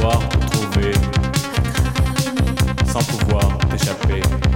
vouloir te trouver, sans pouvoir t'échapper.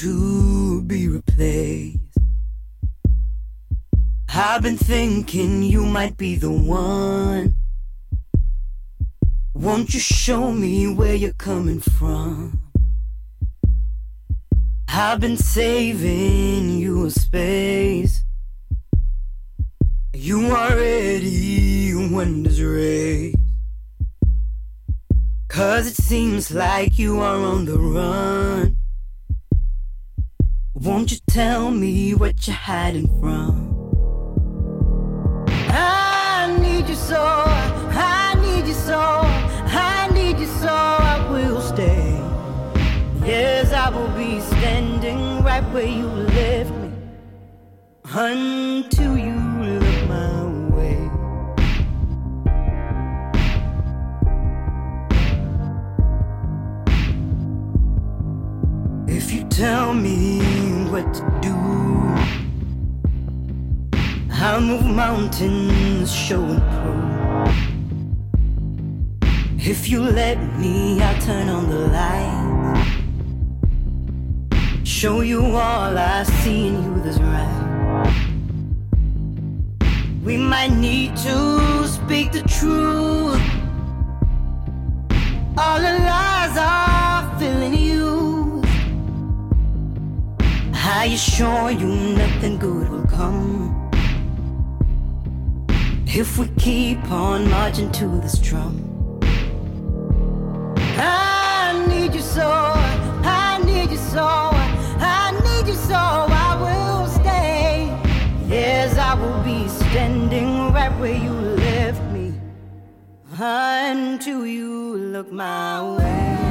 To be replaced? I've been thinking you might be the one. Won't you show me where you're coming from? I've been saving you a space. You are ready when there's race. Cause it seems like you are on the run. Won't you tell me what you're hiding from? I need you so, I need you so, I need you so, I will stay. Yes, I will be standing right where you left me until you look my way. If you tell me what to do, I'll move mountains, show and prove. If you let me, I'll turn on the lights. Show you all I see in you that's right. We might need to speak the truth. All the lies are I assure you nothing good will come if we keep on marching to this drum. I need you so, I need you so, I need you so, I will stay. Yes, I will be standing right where you left me until you look my way.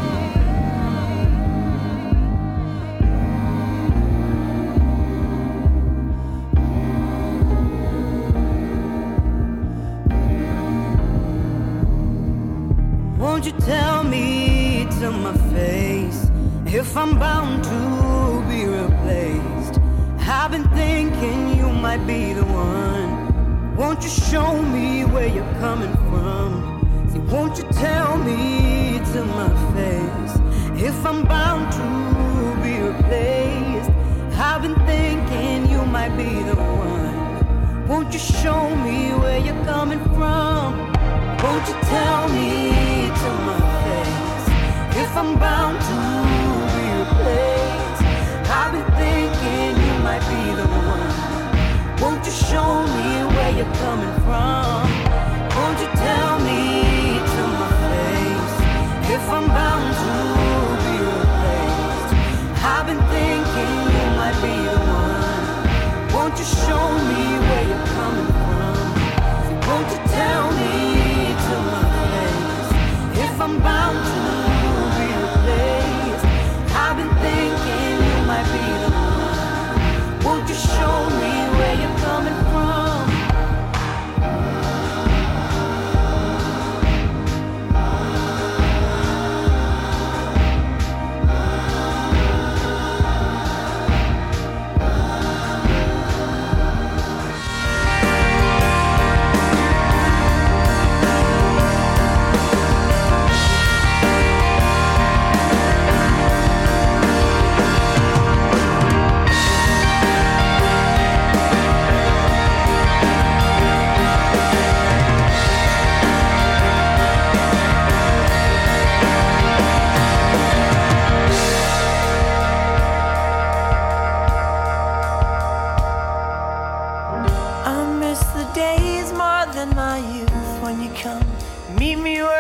Won't you tell me to my face if I'm bound to be replaced? I've been thinking you might be the one. Won't you show me where you're coming from? See, won't you tell me to my face if I'm bound to be replaced? I've been thinking you might be the one. Won't you show me where you're coming from? Won't you tell me to my face if I'm bound to be replaced? I've been thinking you might be the one. Won't you show me where you're coming from? Won't you tell me to my face if I'm bound to be replaced? I've been thinking you might be the one. Won't you show me where you're coming from? Won't you tell me I'm bound to Meet me where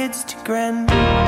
kids to grin.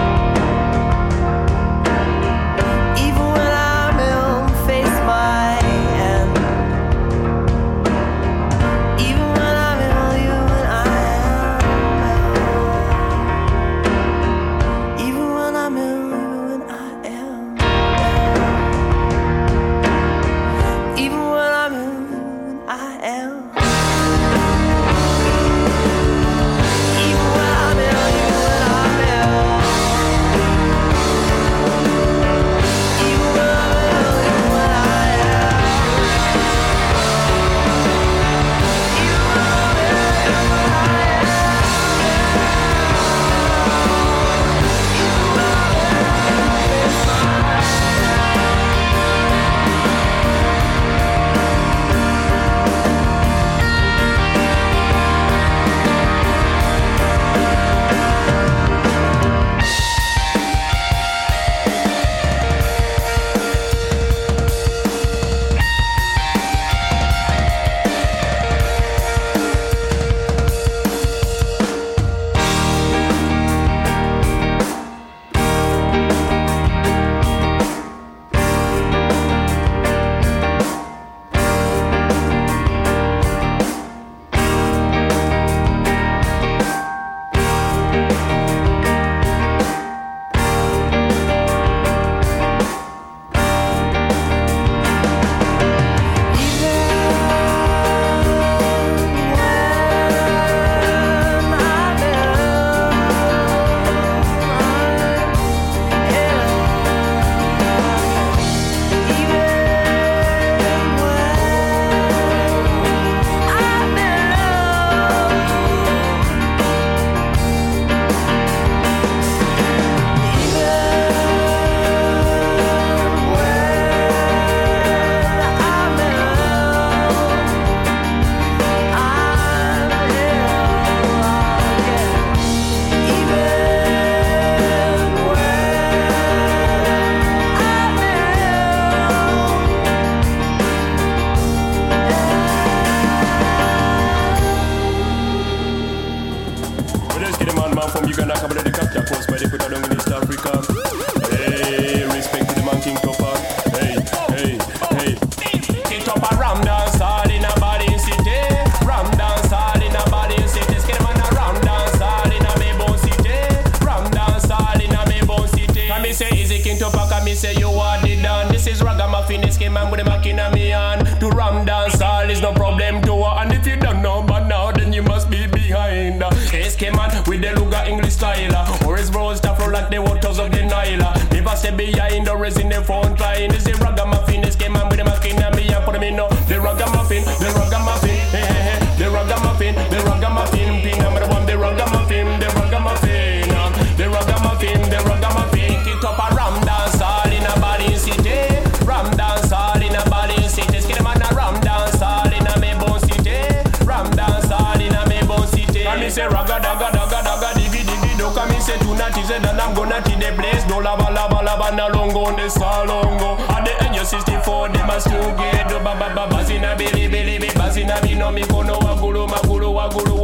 Go on the star go. At the end you're 64, they must still get the ba ba ba basina bili bili bili basina bino mikono wagulu magulu wagulu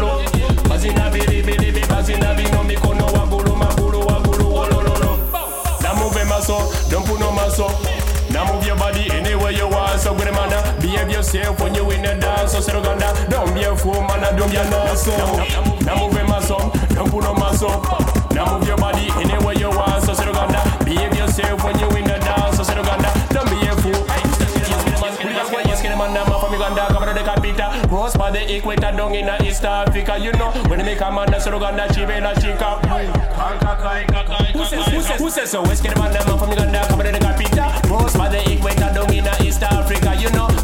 lo. Basina bili bili bili basina bino mikono wagulu magulu wagulu lo. Now move your muscle, don't put no muscle. Now move your body anywhere you want, so good man. Behave yourself when you in the dance, so settle down. Don't be a fool, man, don't be a nonsense. Now move your muscle, don't put no muscle. Now move your body anywhere you want, so settle Behave yourself when you in the dance. I said Uganda, don't be a fool. Cross by the equator down in East Africa, you know. When they come on man, that's Uganda, Chibela, Chica. Who says, who says, who says so? We're scared of man from Uganda, coming to the capital? Cross by the equator down in uh, East Africa, you know.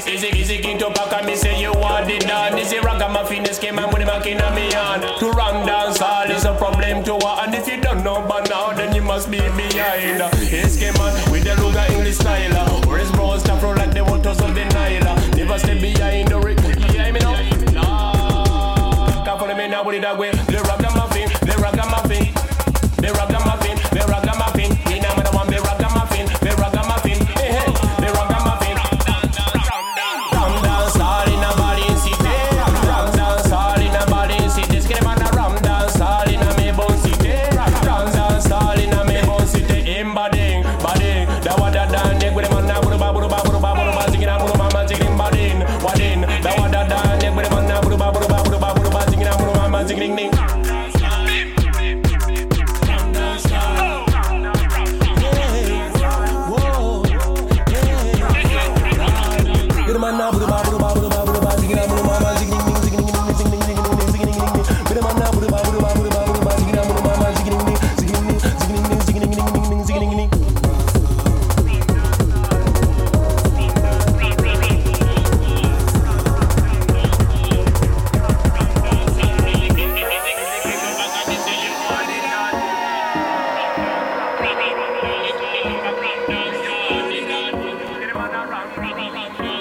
six. Is it, is it King Tupac? And me say you want it done. Is it Ragamuffin? This game I'm with back in me hand. To run dance all is a problem to her. And if you don't know by now, then you must be behind. It's game man with the Ruga English style. Or his bros roll like the waters of the Nile. Never stay behind the rig. Yeah, hear me now? Can't follow me now with it that way. Round,